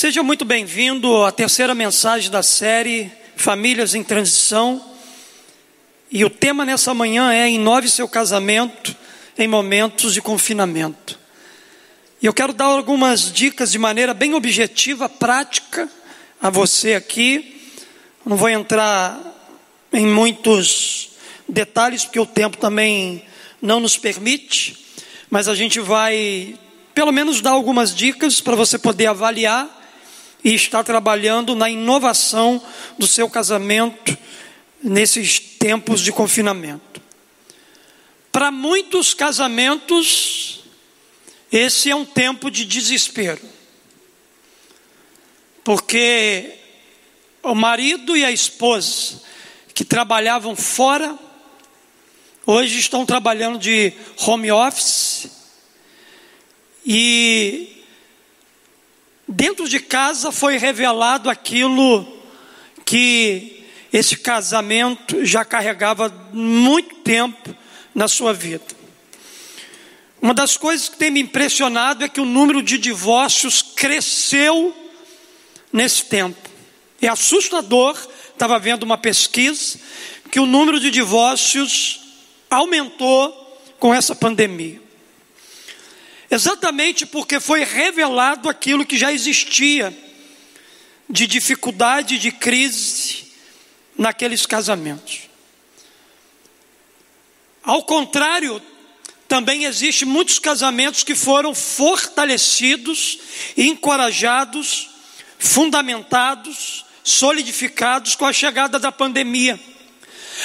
Seja muito bem-vindo à terceira mensagem da série Famílias em Transição. E o tema nessa manhã é Inove seu casamento em momentos de confinamento. E eu quero dar algumas dicas de maneira bem objetiva, prática, a você aqui. Não vou entrar em muitos detalhes, porque o tempo também não nos permite, mas a gente vai, pelo menos, dar algumas dicas para você poder avaliar e estar trabalhando na inovação do seu casamento nesses tempos de confinamento. Para muitos casamentos, esse é um tempo de desespero, porque o marido e a esposa que trabalhavam fora, hoje estão trabalhando de home office e Dentro de casa foi revelado aquilo que esse casamento já carregava muito tempo na sua vida. Uma das coisas que tem me impressionado é que o número de divórcios cresceu nesse tempo. É assustador, estava vendo uma pesquisa, que o número de divórcios aumentou com essa pandemia. Exatamente porque foi revelado aquilo que já existia de dificuldade, de crise naqueles casamentos. Ao contrário, também existem muitos casamentos que foram fortalecidos, encorajados, fundamentados, solidificados com a chegada da pandemia.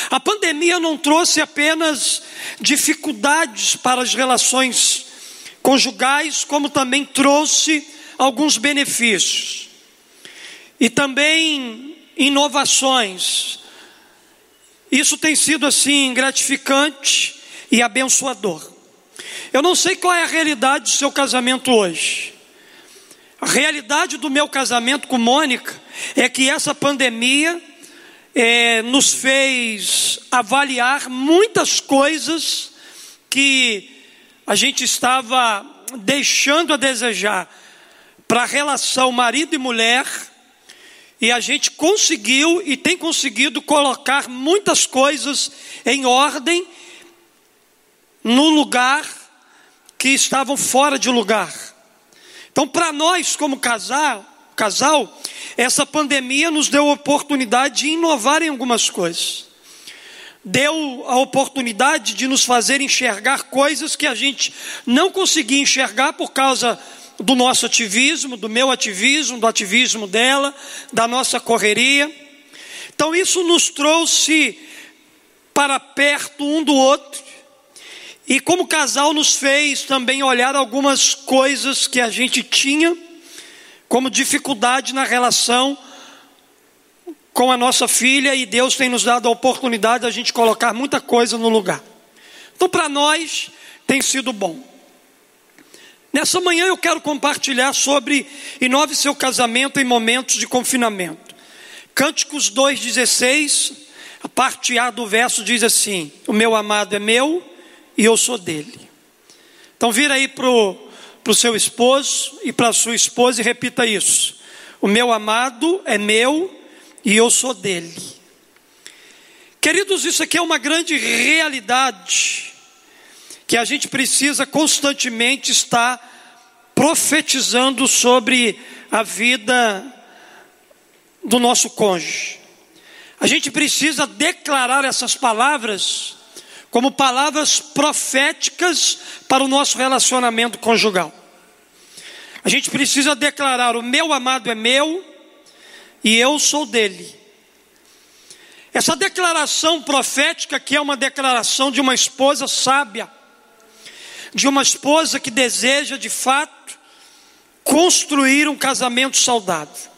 A pandemia não trouxe apenas dificuldades para as relações conjugais, como também trouxe alguns benefícios. E também inovações. Isso tem sido assim gratificante e abençoador. Eu não sei qual é a realidade do seu casamento hoje. A realidade do meu casamento com Mônica é que essa pandemia é, nos fez avaliar muitas coisas que a gente estava deixando a desejar para a relação marido e mulher, e a gente conseguiu e tem conseguido colocar muitas coisas em ordem no lugar que estavam fora de lugar. Então, para nós, como casal, casal, essa pandemia nos deu a oportunidade de inovar em algumas coisas deu a oportunidade de nos fazer enxergar coisas que a gente não conseguia enxergar por causa do nosso ativismo, do meu ativismo, do ativismo dela, da nossa correria. Então isso nos trouxe para perto um do outro. E como casal nos fez também olhar algumas coisas que a gente tinha como dificuldade na relação com a nossa filha e Deus tem nos dado a oportunidade de a gente colocar muita coisa no lugar. Então, para nós, tem sido bom. Nessa manhã eu quero compartilhar sobre inove seu casamento em momentos de confinamento. Cânticos 2,16, a parte A do verso diz assim: O meu amado é meu e eu sou dele. Então vira aí para o seu esposo e para a sua esposa e repita isso. O meu amado é meu e eu sou dele. Queridos, isso aqui é uma grande realidade que a gente precisa constantemente estar profetizando sobre a vida do nosso cônjuge. A gente precisa declarar essas palavras como palavras proféticas para o nosso relacionamento conjugal. A gente precisa declarar: o meu amado é meu, e eu sou dele. Essa declaração profética, que é uma declaração de uma esposa sábia, de uma esposa que deseja de fato construir um casamento saudável.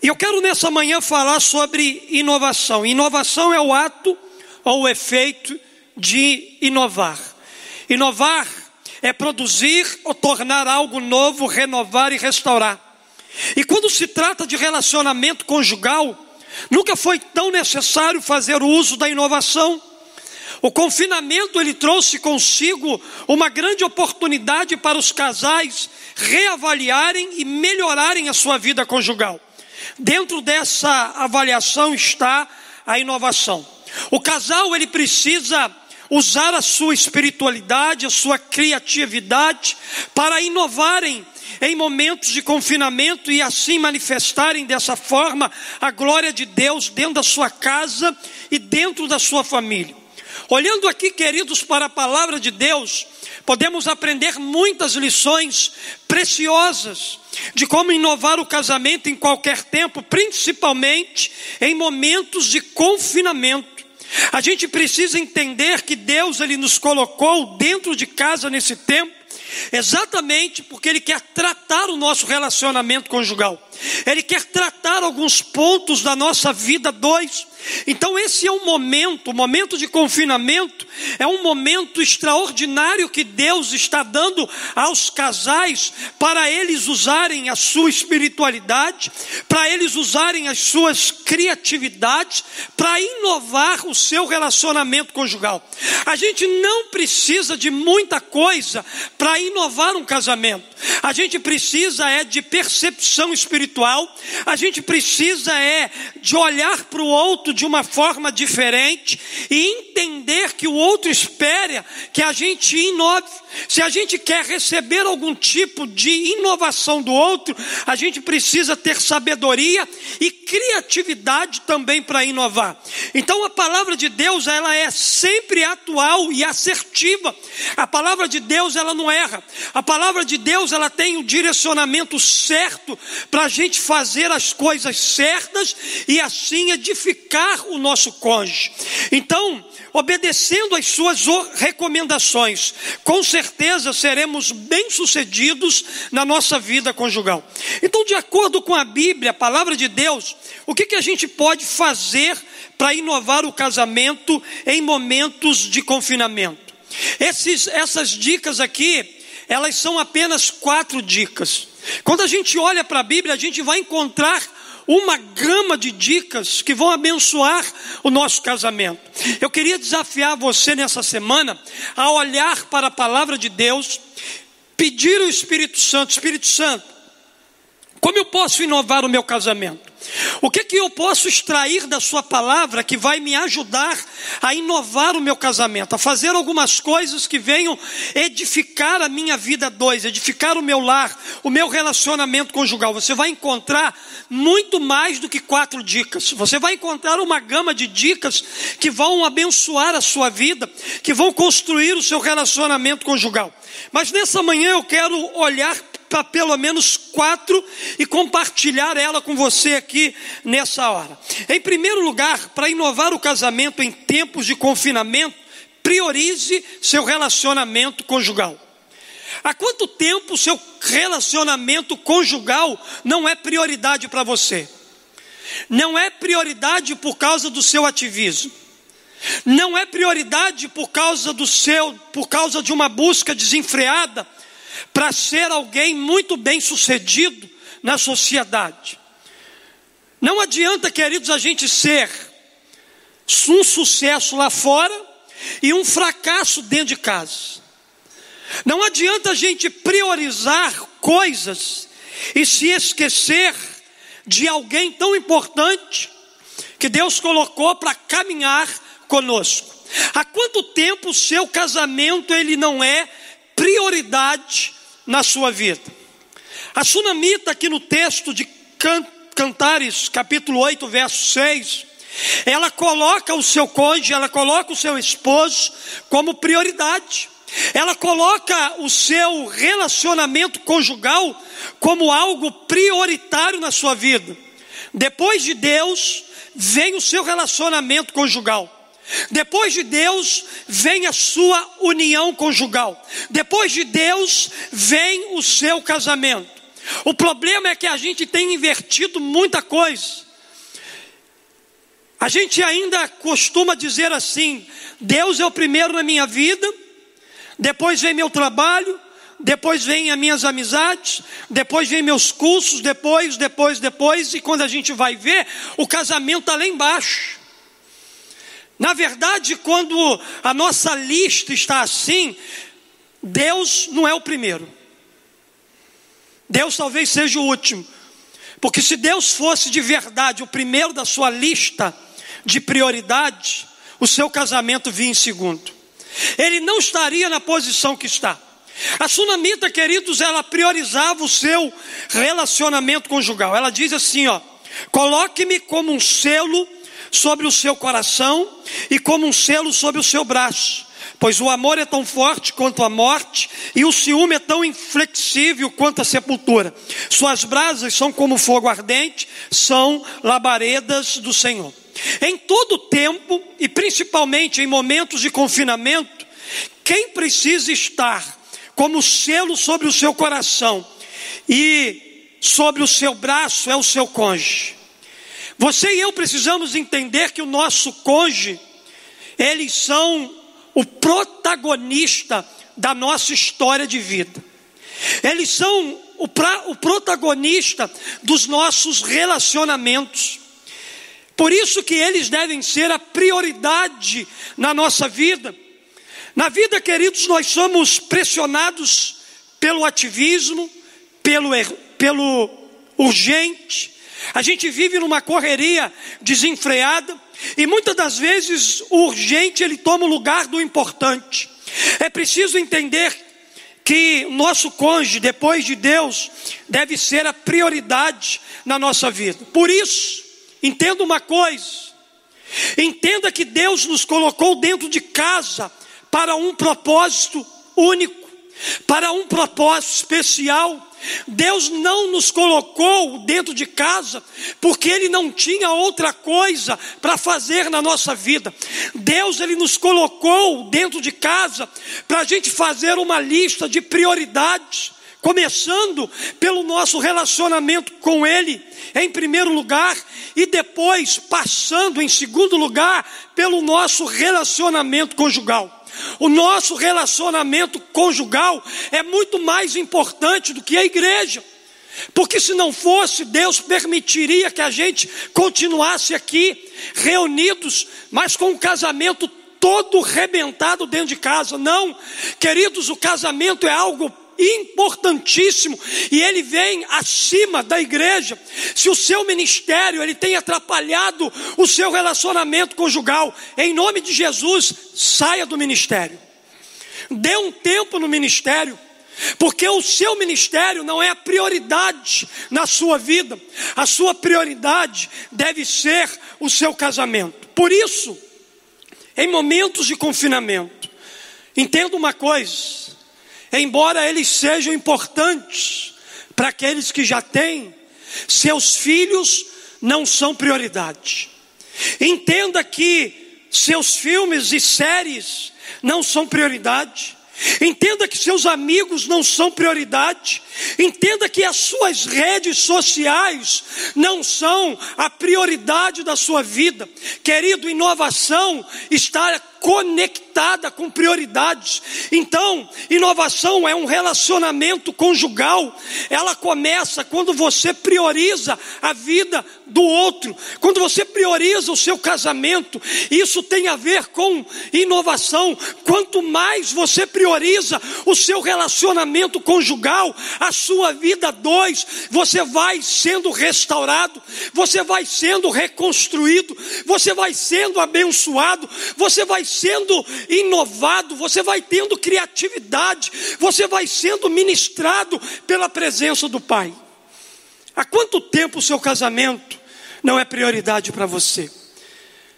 E eu quero nessa manhã falar sobre inovação. Inovação é o ato ou o efeito de inovar. Inovar é produzir ou tornar algo novo, renovar e restaurar. E quando se trata de relacionamento conjugal, nunca foi tão necessário fazer uso da inovação, O confinamento ele trouxe consigo uma grande oportunidade para os casais reavaliarem e melhorarem a sua vida conjugal. Dentro dessa avaliação está a inovação. O casal ele precisa usar a sua espiritualidade, a sua criatividade para inovarem em momentos de confinamento e assim manifestarem dessa forma a glória de Deus dentro da sua casa e dentro da sua família. Olhando aqui, queridos, para a palavra de Deus, podemos aprender muitas lições preciosas de como inovar o casamento em qualquer tempo, principalmente em momentos de confinamento. A gente precisa entender que Deus ele nos colocou dentro de casa nesse tempo, exatamente porque ele quer tratar o nosso relacionamento conjugal. Ele quer tratar alguns pontos da nossa vida dois então, esse é um momento, o momento de confinamento, é um momento extraordinário que Deus está dando aos casais para eles usarem a sua espiritualidade, para eles usarem as suas criatividades, para inovar o seu relacionamento conjugal. A gente não precisa de muita coisa para inovar um casamento. A gente precisa é de percepção espiritual, a gente precisa é de olhar para o outro de uma forma diferente e entender que o outro espera que a gente inove. Se a gente quer receber algum tipo de inovação do outro, a gente precisa ter sabedoria e criatividade também para inovar. Então a palavra de Deus, ela é sempre atual e assertiva. A palavra de Deus, ela não erra. A palavra de Deus, ela tem o direcionamento certo para a gente fazer as coisas certas e assim edificar o nosso cônjuge. Então, obedecendo às suas recomendações, com certeza seremos bem-sucedidos na nossa vida conjugal. Então, de acordo com a Bíblia, a palavra de Deus, o que, que a gente pode fazer para inovar o casamento em momentos de confinamento? Esses, essas dicas aqui, elas são apenas quatro dicas. Quando a gente olha para a Bíblia, a gente vai encontrar uma gama de dicas que vão abençoar o nosso casamento. Eu queria desafiar você nessa semana a olhar para a palavra de Deus, pedir ao Espírito Santo: Espírito Santo, como eu posso inovar o meu casamento? O que, que eu posso extrair da Sua palavra que vai me ajudar a inovar o meu casamento, a fazer algumas coisas que venham edificar a minha vida dois, edificar o meu lar, o meu relacionamento conjugal? Você vai encontrar muito mais do que quatro dicas, você vai encontrar uma gama de dicas que vão abençoar a sua vida, que vão construir o seu relacionamento conjugal. Mas nessa manhã eu quero olhar para pelo menos quatro e compartilhar ela com você aqui nessa hora. Em primeiro lugar, para inovar o casamento em tempos de confinamento, priorize seu relacionamento conjugal. Há quanto tempo seu relacionamento conjugal não é prioridade para você? Não é prioridade por causa do seu ativismo. Não é prioridade por causa do seu, por causa de uma busca desenfreada para ser alguém muito bem sucedido na sociedade. Não adianta, queridos, a gente ser um sucesso lá fora e um fracasso dentro de casa. Não adianta a gente priorizar coisas e se esquecer de alguém tão importante que Deus colocou para caminhar conosco. Há quanto tempo o seu casamento ele não é prioridade na sua vida. A sunamita, aqui no texto de Cantares, capítulo 8, verso 6, ela coloca o seu cônjuge, ela coloca o seu esposo como prioridade. Ela coloca o seu relacionamento conjugal como algo prioritário na sua vida. Depois de Deus, vem o seu relacionamento conjugal. Depois de Deus vem a sua união conjugal. Depois de Deus vem o seu casamento. O problema é que a gente tem invertido muita coisa. A gente ainda costuma dizer assim: Deus é o primeiro na minha vida, depois vem meu trabalho, depois vem as minhas amizades, depois vem meus cursos, depois, depois, depois, e quando a gente vai ver, o casamento está lá embaixo. Na verdade, quando a nossa lista está assim, Deus não é o primeiro. Deus talvez seja o último. Porque se Deus fosse de verdade o primeiro da sua lista de prioridade, o seu casamento vinha em segundo. Ele não estaria na posição que está. A sunamita, queridos, ela priorizava o seu relacionamento conjugal. Ela diz assim, ó: Coloque-me como um selo sobre o seu coração e como um selo sobre o seu braço. Pois o amor é tão forte quanto a morte, e o ciúme é tão inflexível quanto a sepultura. Suas brasas são como fogo ardente, são labaredas do Senhor. Em todo tempo, e principalmente em momentos de confinamento, quem precisa estar como selo sobre o seu coração e sobre o seu braço é o seu cônjuge. Você e eu precisamos entender que o nosso cônjuge, eles são o protagonista da nossa história de vida. Eles são o, pra, o protagonista dos nossos relacionamentos. Por isso que eles devem ser a prioridade na nossa vida. Na vida, queridos, nós somos pressionados pelo ativismo, pelo, pelo urgente. A gente vive numa correria desenfreada e muitas das vezes o urgente ele toma o lugar do importante. É preciso entender que nosso cônjuge, depois de Deus, deve ser a prioridade na nossa vida. Por isso, entenda uma coisa: entenda que Deus nos colocou dentro de casa para um propósito único, para um propósito especial. Deus não nos colocou dentro de casa porque Ele não tinha outra coisa para fazer na nossa vida. Deus ele nos colocou dentro de casa para a gente fazer uma lista de prioridades, começando pelo nosso relacionamento com Ele, em primeiro lugar, e depois passando em segundo lugar pelo nosso relacionamento conjugal. O nosso relacionamento conjugal é muito mais importante do que a igreja. Porque se não fosse, Deus permitiria que a gente continuasse aqui reunidos, mas com o casamento todo rebentado dentro de casa. Não, queridos, o casamento é algo importantíssimo e ele vem acima da igreja. Se o seu ministério ele tem atrapalhado o seu relacionamento conjugal, em nome de Jesus, saia do ministério. Dê um tempo no ministério. Porque o seu ministério não é a prioridade na sua vida, a sua prioridade deve ser o seu casamento. Por isso, em momentos de confinamento, entenda uma coisa: embora eles sejam importantes para aqueles que já têm, seus filhos não são prioridade. Entenda que seus filmes e séries não são prioridade. Entenda que seus amigos não são prioridade. Entenda que as suas redes sociais não são a prioridade da sua vida. Querido, inovação está conectada com prioridades. Então, inovação é um relacionamento conjugal. Ela começa quando você prioriza a vida do outro, quando você prioriza o seu casamento. Isso tem a ver com inovação. Quanto mais você prioriza o seu relacionamento conjugal, a sua vida dois, você vai sendo restaurado, você vai sendo reconstruído, você vai sendo abençoado, você vai sendo inovado, você vai tendo criatividade, você vai sendo ministrado pela presença do Pai. Há quanto tempo o seu casamento não é prioridade para você?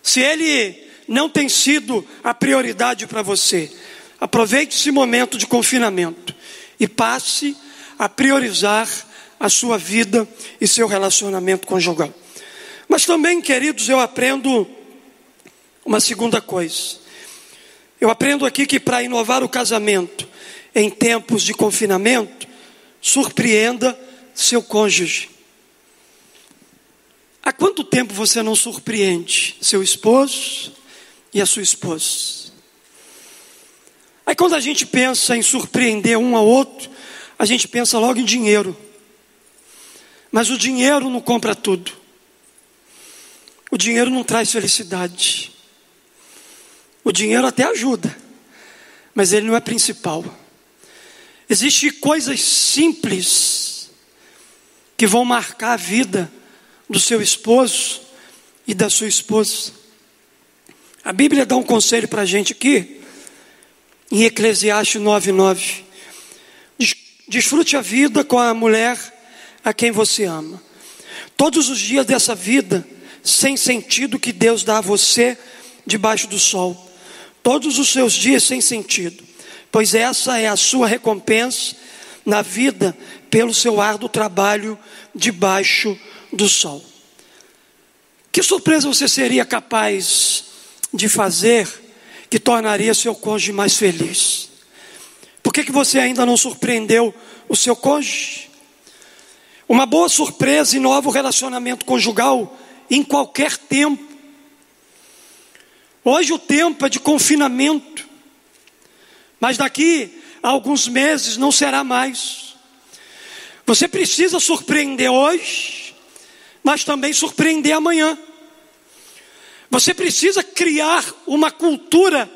Se ele não tem sido a prioridade para você, aproveite esse momento de confinamento e passe a priorizar a sua vida e seu relacionamento conjugal. Mas também, queridos, eu aprendo uma segunda coisa. Eu aprendo aqui que para inovar o casamento em tempos de confinamento, surpreenda seu cônjuge. Há quanto tempo você não surpreende seu esposo e a sua esposa? Aí quando a gente pensa em surpreender um ao outro, a gente pensa logo em dinheiro. Mas o dinheiro não compra tudo. O dinheiro não traz felicidade. O dinheiro até ajuda, mas ele não é principal. Existem coisas simples que vão marcar a vida do seu esposo e da sua esposa. A Bíblia dá um conselho para a gente aqui, em Eclesiastes 9,9. Desfrute a vida com a mulher a quem você ama. Todos os dias dessa vida, sem sentido que Deus dá a você debaixo do sol. Todos os seus dias sem sentido, pois essa é a sua recompensa na vida pelo seu árduo trabalho debaixo do sol. Que surpresa você seria capaz de fazer que tornaria seu cônjuge mais feliz? Por que, que você ainda não surpreendeu o seu cônjuge? Uma boa surpresa inova o relacionamento conjugal em qualquer tempo. Hoje o tempo é de confinamento, mas daqui a alguns meses não será mais. Você precisa surpreender hoje, mas também surpreender amanhã. Você precisa criar uma cultura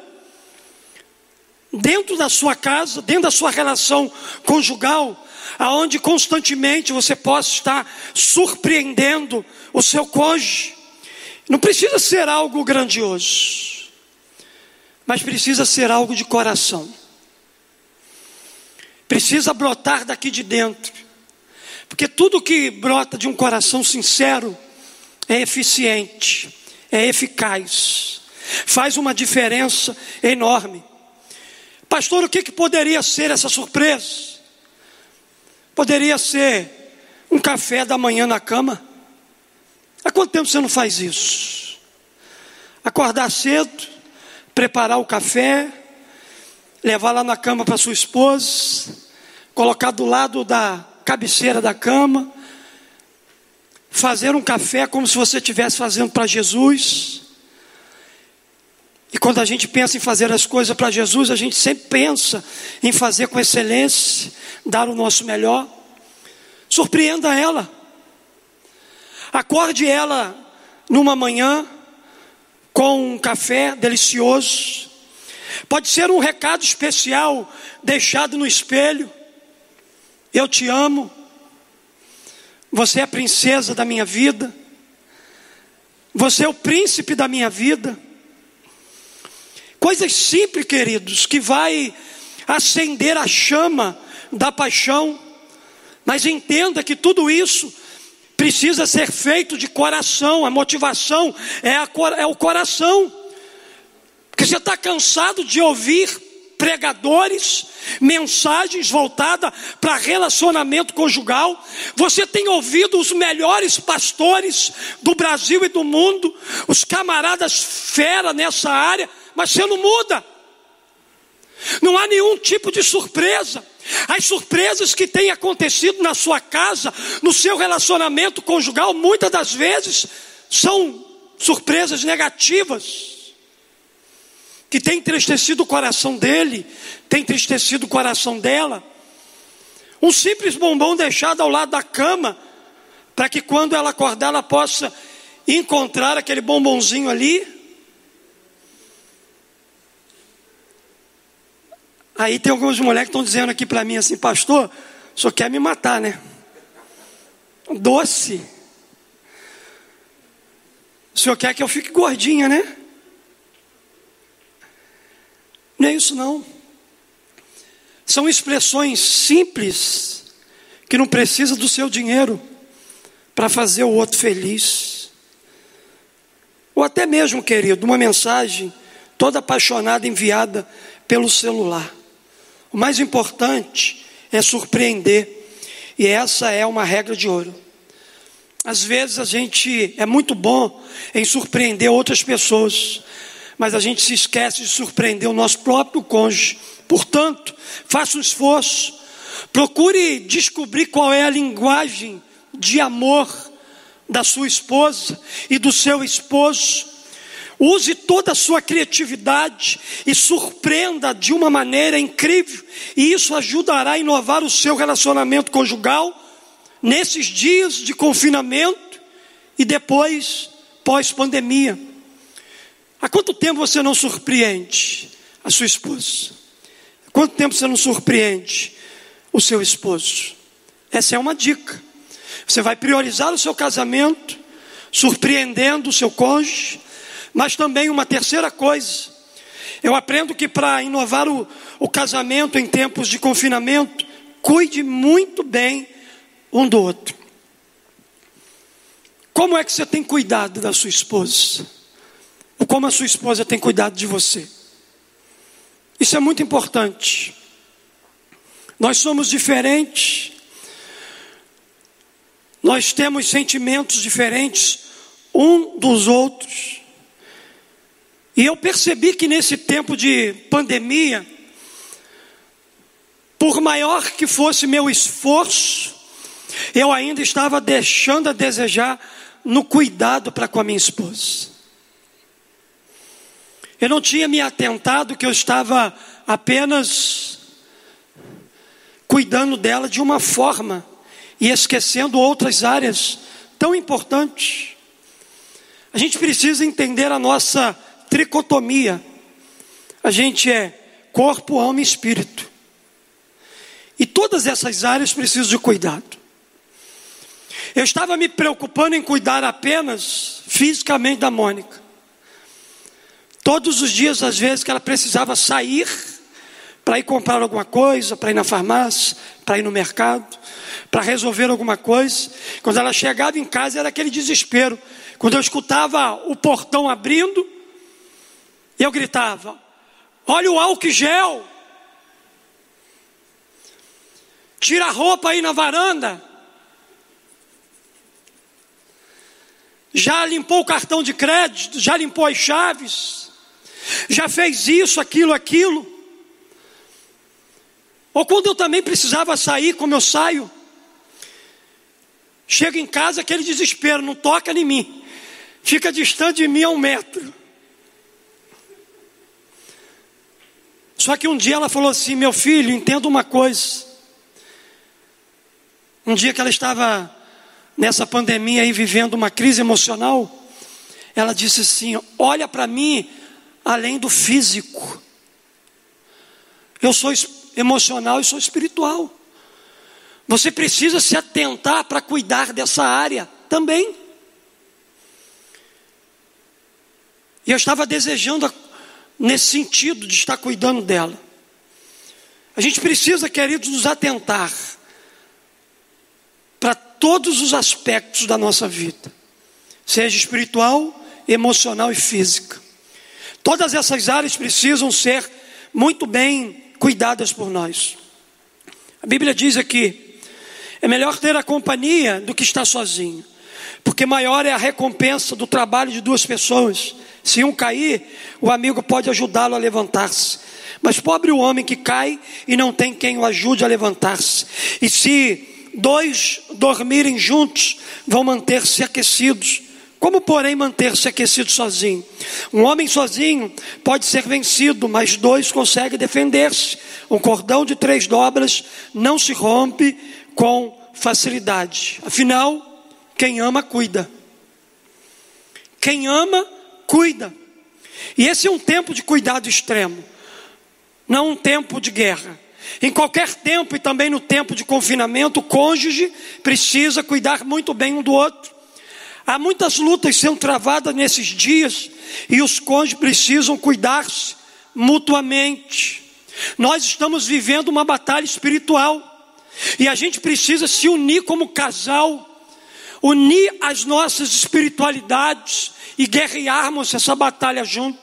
dentro da sua casa, dentro da sua relação conjugal, aonde constantemente você possa estar surpreendendo o seu cônjuge. Não precisa ser algo grandioso, mas precisa ser algo de coração. Precisa brotar daqui de dentro, porque tudo que brota de um coração sincero é eficiente, é eficaz, faz uma diferença enorme. Pastor, o que, que poderia ser essa surpresa? Poderia ser um café da manhã na cama. Há quanto tempo você não faz isso? Acordar cedo, preparar o café, levar lá na cama para sua esposa, colocar do lado da cabeceira da cama, fazer um café como se você estivesse fazendo para Jesus. E quando a gente pensa em fazer as coisas para Jesus, a gente sempre pensa em fazer com excelência, dar o nosso melhor. Surpreenda ela. Acorde ela numa manhã com um café delicioso. Pode ser um recado especial deixado no espelho. Eu te amo. Você é a princesa da minha vida. Você é o príncipe da minha vida. Coisas simples, queridos, que vai acender a chama da paixão. Mas entenda que tudo isso precisa ser feito de coração. A motivação é, a, é o coração. Porque você está cansado de ouvir pregadores, mensagens voltadas para relacionamento conjugal. Você tem ouvido os melhores pastores do Brasil e do mundo, os camaradas fera nessa área mas você não muda. Não há nenhum tipo de surpresa. As surpresas que têm acontecido na sua casa, no seu relacionamento conjugal, muitas das vezes são surpresas negativas. Que tem entristecido o coração dele, tem entristecido o coração dela. Um simples bombom deixado ao lado da cama, para que quando ela acordar, ela possa encontrar aquele bombonzinho ali Aí tem alguns moleques que estão dizendo aqui para mim assim, pastor, o senhor quer me matar, né? Doce. O senhor quer que eu fique gordinha, né? Não é isso não. São expressões simples que não precisa do seu dinheiro para fazer o outro feliz. Ou até mesmo, querido, uma mensagem toda apaixonada enviada pelo celular. O mais importante é surpreender, e essa é uma regra de ouro. Às vezes a gente é muito bom em surpreender outras pessoas, mas a gente se esquece de surpreender o nosso próprio cônjuge. Portanto, faça um esforço, procure descobrir qual é a linguagem de amor da sua esposa e do seu esposo Use toda a sua criatividade e surpreenda de uma maneira incrível, e isso ajudará a inovar o seu relacionamento conjugal nesses dias de confinamento e depois pós-pandemia. Há quanto tempo você não surpreende a sua esposa? Há quanto tempo você não surpreende o seu esposo? Essa é uma dica. Você vai priorizar o seu casamento, surpreendendo o seu cônjuge, mas também uma terceira coisa. Eu aprendo que para inovar o, o casamento em tempos de confinamento, cuide muito bem um do outro. Como é que você tem cuidado da sua esposa? Ou como a sua esposa tem cuidado de você? Isso é muito importante. Nós somos diferentes, nós temos sentimentos diferentes um dos outros. E eu percebi que nesse tempo de pandemia, por maior que fosse meu esforço, eu ainda estava deixando a desejar no cuidado para com a minha esposa. Eu não tinha me atentado que eu estava apenas cuidando dela de uma forma e esquecendo outras áreas tão importantes. A gente precisa entender a nossa tricotomia. A gente é corpo, alma e espírito. E todas essas áreas precisam de cuidado. Eu estava me preocupando em cuidar apenas fisicamente da Mônica. Todos os dias, às vezes, que ela precisava sair para ir comprar alguma coisa, para ir na farmácia, para ir no mercado, para resolver alguma coisa. Quando ela chegava em casa, era aquele desespero. Quando eu escutava o portão abrindo, eu gritava: Olha o álcool gel! Tira a roupa aí na varanda. Já limpou o cartão de crédito, já limpou as chaves já fez isso, aquilo, aquilo. Ou quando eu também precisava sair, como eu saio, chego em casa, aquele desespero, não toca em mim, fica distante de mim a um metro. Só que um dia ela falou assim: Meu filho, entenda uma coisa. Um dia que ela estava nessa pandemia aí vivendo uma crise emocional, ela disse assim: Olha para mim além do físico. Eu sou emocional e sou espiritual. Você precisa se atentar para cuidar dessa área também. E eu estava desejando nesse sentido de estar cuidando dela. A gente precisa, queridos, nos atentar para todos os aspectos da nossa vida, seja espiritual, emocional e física. Todas essas áreas precisam ser muito bem cuidadas por nós. A Bíblia diz aqui: é melhor ter a companhia do que estar sozinho, porque maior é a recompensa do trabalho de duas pessoas. Se um cair, o amigo pode ajudá-lo a levantar-se. Mas pobre o homem que cai e não tem quem o ajude a levantar-se. E se dois dormirem juntos, vão manter-se aquecidos. Como, porém, manter-se aquecido sozinho? Um homem sozinho pode ser vencido, mas dois conseguem defender-se. Um cordão de três dobras não se rompe com facilidade. Afinal, quem ama, cuida. Quem ama, cuida. E esse é um tempo de cuidado extremo, não um tempo de guerra. Em qualquer tempo e também no tempo de confinamento, o cônjuge precisa cuidar muito bem um do outro. Há muitas lutas sendo travadas nesses dias e os cônjuges precisam cuidar-se mutuamente. Nós estamos vivendo uma batalha espiritual e a gente precisa se unir como casal, unir as nossas espiritualidades e guerrearmos essa batalha junto.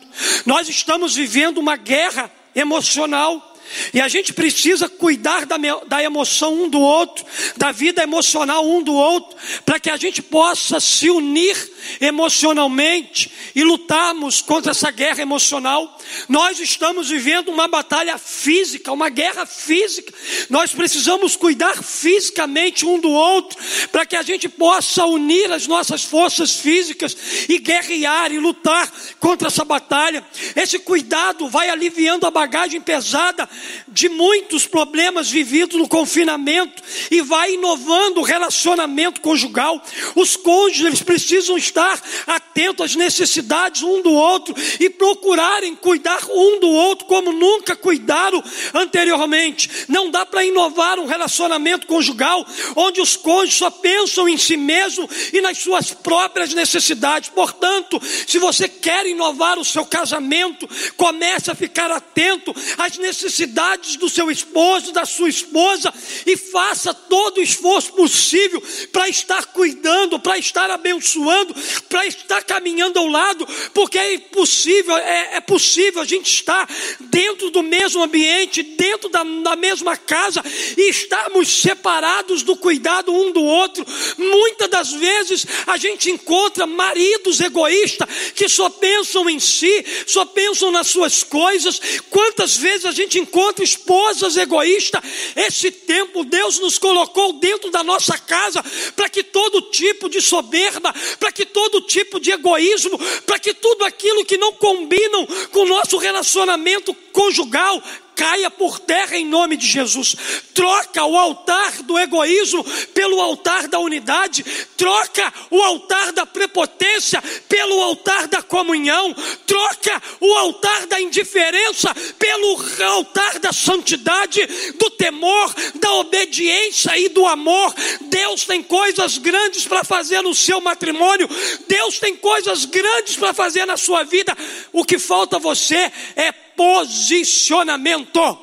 Nós estamos vivendo uma guerra emocional. E a gente precisa cuidar da, da emoção um do outro, da vida emocional um do outro, para que a gente possa se unir emocionalmente e lutarmos contra essa guerra emocional. Nós estamos vivendo uma batalha física, uma guerra física. Nós precisamos cuidar fisicamente um do outro, para que a gente possa unir as nossas forças físicas e guerrear e lutar contra essa batalha. Esse cuidado vai aliviando a bagagem pesada de muitos problemas vividos no confinamento e vai inovando o relacionamento conjugal. Os cônjuges precisam estar atento às necessidades um do outro e procurarem cuidar um do outro como nunca cuidaram anteriormente. Não dá para inovar um relacionamento conjugal onde os cônjuges só pensam em si mesmo e nas suas próprias necessidades. Portanto, se você quer inovar o seu casamento, comece a ficar atento às necessidades do seu esposo, da sua esposa e faça todo o esforço possível para estar cuidando, para estar abençoando, para estar caminhando ao lado, porque é impossível, é, é possível a gente estar dentro do mesmo ambiente, dentro da, da mesma casa e estarmos separados do cuidado um do outro. Muitas das vezes a gente encontra maridos egoístas que só pensam em si, só pensam nas suas coisas. Quantas vezes a gente encontra esposas egoístas? Esse tempo Deus nos colocou dentro da nossa casa para que todo tipo de soberba, para que todo tipo de egoísmo, para que tudo aquilo que não combinam com o nosso relacionamento conjugal caia por terra em nome de Jesus. Troca o altar do egoísmo pelo altar da unidade, troca o altar da prepotência pelo altar da comunhão, troca o altar da indiferença pelo altar da santidade, do temor, da obediência e do amor. Deus tem coisas grandes para fazer no seu matrimônio, Deus tem coisas grandes para fazer na sua vida. O que falta a você é posicionamento.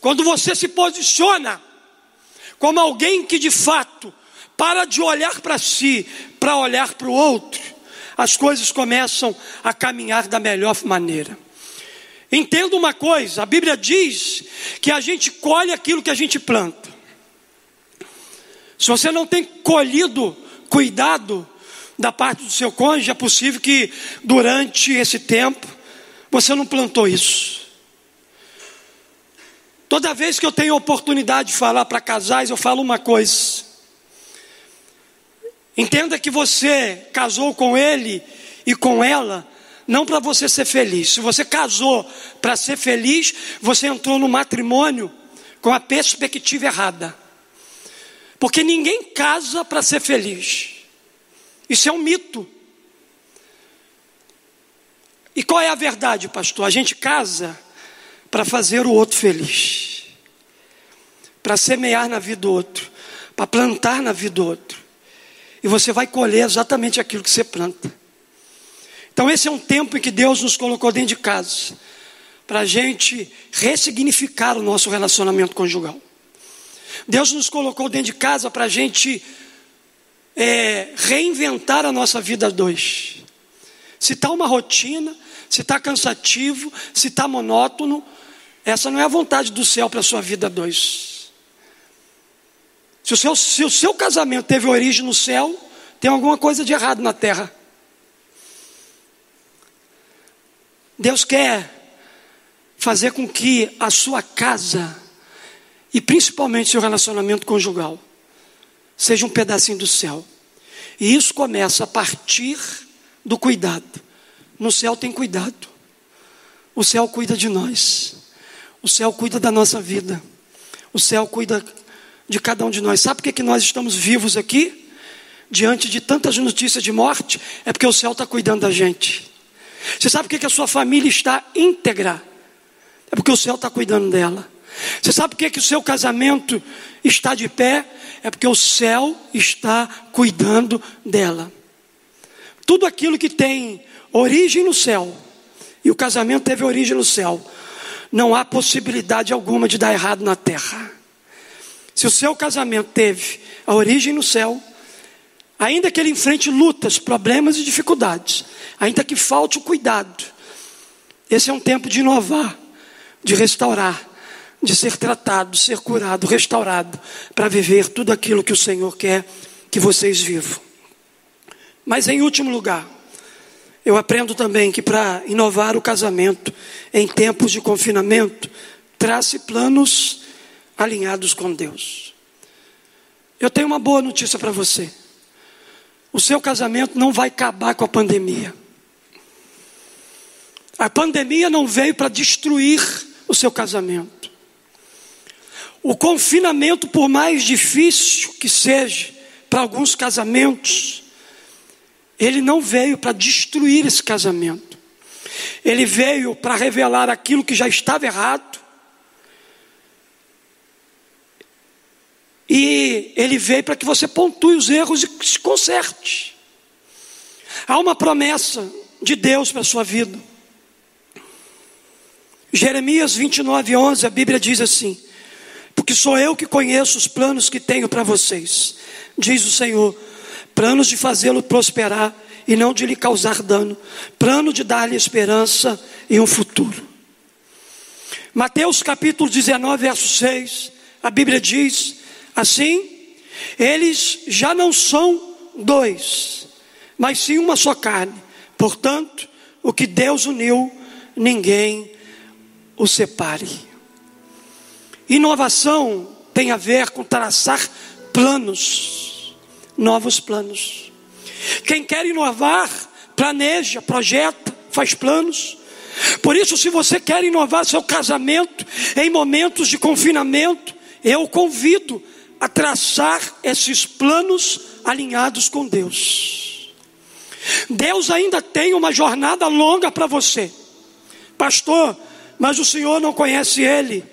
Quando você se posiciona como alguém que de fato para de olhar para si, para olhar para o outro, as coisas começam a caminhar da melhor maneira. Entenda uma coisa: a Bíblia diz que a gente colhe aquilo que a gente planta. Se você não tem colhido cuidado da parte do seu cônjuge, é possível que durante esse tempo você não plantou isso. Toda vez que eu tenho oportunidade de falar para casais, eu falo uma coisa. Entenda que você casou com ele e com ela, não para você ser feliz. Se você casou para ser feliz, você entrou no matrimônio com a perspectiva errada. Porque ninguém casa para ser feliz. Isso é um mito. E qual é a verdade, pastor? A gente casa para fazer o outro feliz, para semear na vida do outro, para plantar na vida do outro. E você vai colher exatamente aquilo que você planta. Então, esse é um tempo em que Deus nos colocou dentro de casa, para a gente ressignificar o nosso relacionamento conjugal. Deus nos colocou dentro de casa para a gente é, reinventar a nossa vida dois. Se está uma rotina, se está cansativo, se está monótono, essa não é a vontade do céu para a sua vida dois. Se o, seu, se o seu casamento teve origem no céu, tem alguma coisa de errado na terra. Deus quer fazer com que a sua casa, e principalmente seu relacionamento conjugal, seja um pedacinho do céu. E isso começa a partir do cuidado. No céu tem cuidado. O céu cuida de nós. O céu cuida da nossa vida. O céu cuida de cada um de nós. Sabe por que, que nós estamos vivos aqui? Diante de tantas notícias de morte, é porque o céu está cuidando da gente. Você sabe por que, que a sua família está íntegra? É porque o céu está cuidando dela. Você sabe por que, que o seu casamento está de pé? É porque o céu está cuidando dela. Tudo aquilo que tem origem no céu, e o casamento teve origem no céu, não há possibilidade alguma de dar errado na terra. Se o seu casamento teve a origem no céu, ainda que ele enfrente lutas, problemas e dificuldades, ainda que falte o cuidado, esse é um tempo de inovar, de restaurar, de ser tratado, ser curado, restaurado, para viver tudo aquilo que o Senhor quer que vocês vivam. Mas em último lugar, eu aprendo também que para inovar o casamento em tempos de confinamento, trace planos alinhados com Deus. Eu tenho uma boa notícia para você. O seu casamento não vai acabar com a pandemia. A pandemia não veio para destruir o seu casamento. O confinamento, por mais difícil que seja para alguns casamentos, Ele não veio para destruir esse casamento. Ele veio para revelar aquilo que já estava errado. E ele veio para que você pontue os erros e se conserte. Há uma promessa de Deus para a sua vida. Jeremias 29, 11, a Bíblia diz assim: Porque sou eu que conheço os planos que tenho para vocês, diz o Senhor, planos de fazê-lo prosperar e não de lhe causar dano, plano de dar-lhe esperança e um futuro. Mateus capítulo 19, verso 6, a Bíblia diz assim: Eles já não são dois, mas sim uma só carne. Portanto, o que Deus uniu, ninguém o separe. Inovação tem a ver com traçar planos, novos planos. Quem quer inovar, planeja, projeta, faz planos. Por isso, se você quer inovar seu casamento em momentos de confinamento, eu convido a traçar esses planos alinhados com Deus. Deus ainda tem uma jornada longa para você, pastor. Mas o Senhor não conhece ele,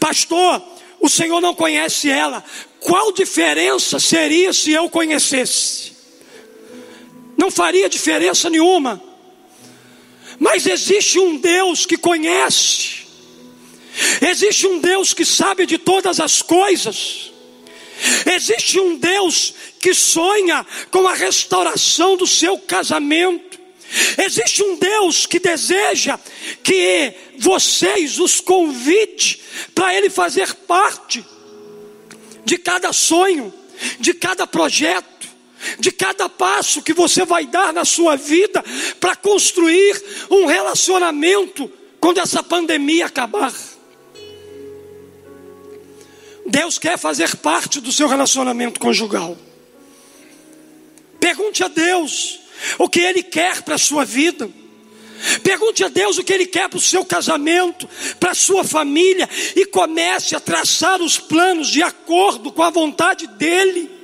pastor. O Senhor não conhece ela. Qual diferença seria se eu conhecesse? Não faria diferença nenhuma. Mas existe um Deus que conhece, existe um Deus que sabe de todas as coisas. Existe um Deus que sonha com a restauração do seu casamento. Existe um Deus que deseja que vocês os convide para Ele fazer parte de cada sonho, de cada projeto, de cada passo que você vai dar na sua vida para construir um relacionamento quando essa pandemia acabar. Deus quer fazer parte do seu relacionamento conjugal. Pergunte a Deus o que Ele quer para a sua vida. Pergunte a Deus o que Ele quer para o seu casamento, para a sua família, e comece a traçar os planos de acordo com a vontade dEle.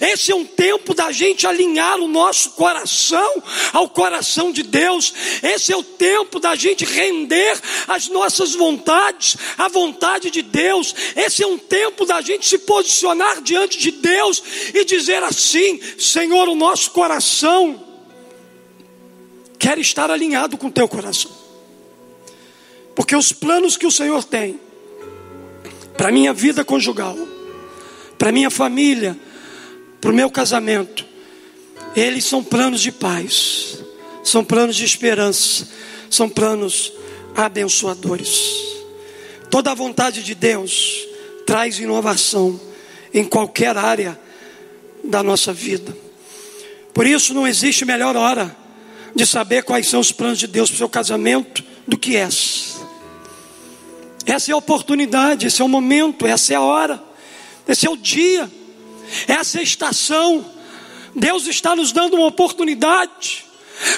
Esse é um tempo da gente alinhar o nosso coração ao coração de Deus. Esse é o tempo da gente render as nossas vontades à vontade de Deus. Esse é um tempo da gente se posicionar diante de Deus e dizer assim: Senhor, o nosso coração quer estar alinhado com o teu coração. Porque os planos que o Senhor tem para minha vida conjugal, para minha família, para o meu casamento, eles são planos de paz, são planos de esperança, são planos abençoadores. Toda a vontade de Deus traz inovação em qualquer área da nossa vida. Por isso não existe melhor hora de saber quais são os planos de Deus para o seu casamento do que essa. Essa é a oportunidade, esse é o momento, essa é a hora, esse é o dia essa é a estação. Deus está nos dando uma oportunidade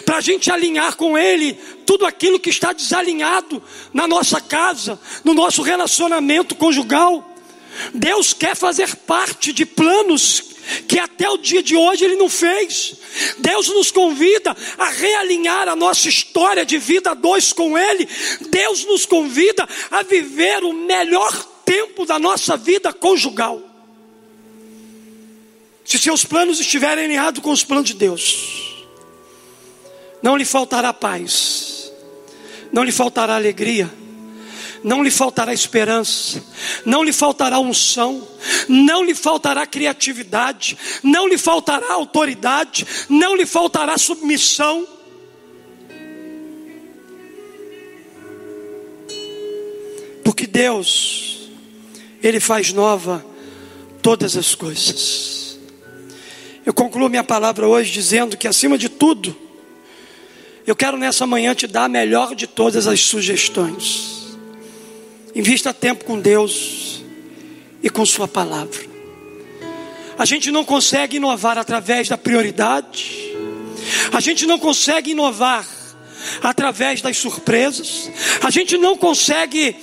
para a gente alinhar com Ele tudo aquilo que está desalinhado na nossa casa, no nosso relacionamento conjugal. Deus quer fazer parte de planos que até o dia de hoje Ele não fez. Deus nos convida a realinhar a nossa história de vida dois com Ele. Deus nos convida a viver o melhor tempo da nossa vida conjugal. Se seus planos estiverem alinhados com os planos de Deus, não lhe faltará paz, não lhe faltará alegria, não lhe faltará esperança, não lhe faltará unção, não lhe faltará criatividade, não lhe faltará autoridade, não lhe faltará submissão. Porque Deus, Ele faz nova todas as coisas. Eu concluo minha palavra hoje dizendo que, acima de tudo, eu quero nessa manhã te dar a melhor de todas as sugestões. Invista tempo com Deus e com Sua palavra. A gente não consegue inovar através da prioridade, a gente não consegue inovar através das surpresas, a gente não consegue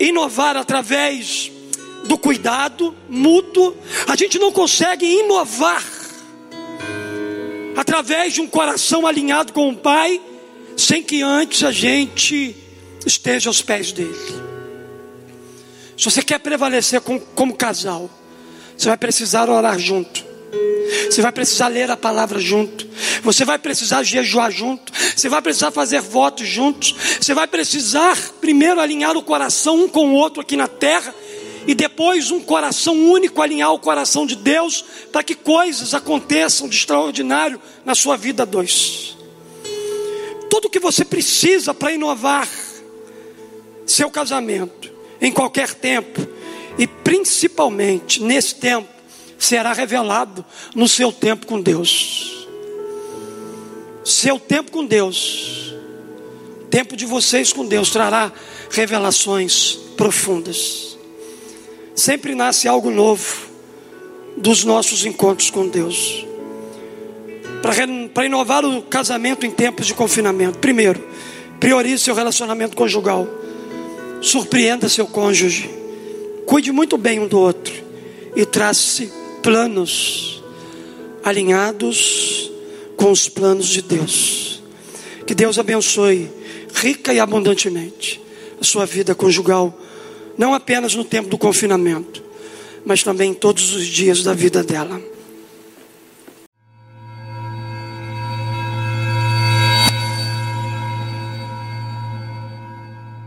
inovar através do cuidado mútuo, a gente não consegue inovar através de um coração alinhado com o Pai, sem que antes a gente esteja aos pés dele. Se você quer prevalecer como, como casal, você vai precisar orar junto. Você vai precisar ler a palavra junto. Você vai precisar jejuar junto. Você vai precisar fazer votos juntos. Você vai precisar primeiro alinhar o coração um com o outro aqui na terra. E depois um coração único alinhar o coração de Deus para que coisas aconteçam de extraordinário na sua vida dois. Tudo o que você precisa para inovar seu casamento em qualquer tempo e principalmente nesse tempo será revelado no seu tempo com Deus. Seu tempo com Deus, tempo de vocês com Deus, trará revelações profundas. Sempre nasce algo novo dos nossos encontros com Deus. Para inovar o casamento em tempos de confinamento, primeiro, priorize seu relacionamento conjugal, surpreenda seu cônjuge, cuide muito bem um do outro e trace planos alinhados com os planos de Deus. Que Deus abençoe rica e abundantemente a sua vida conjugal, não apenas no tempo do confinamento, mas também todos os dias da vida dela.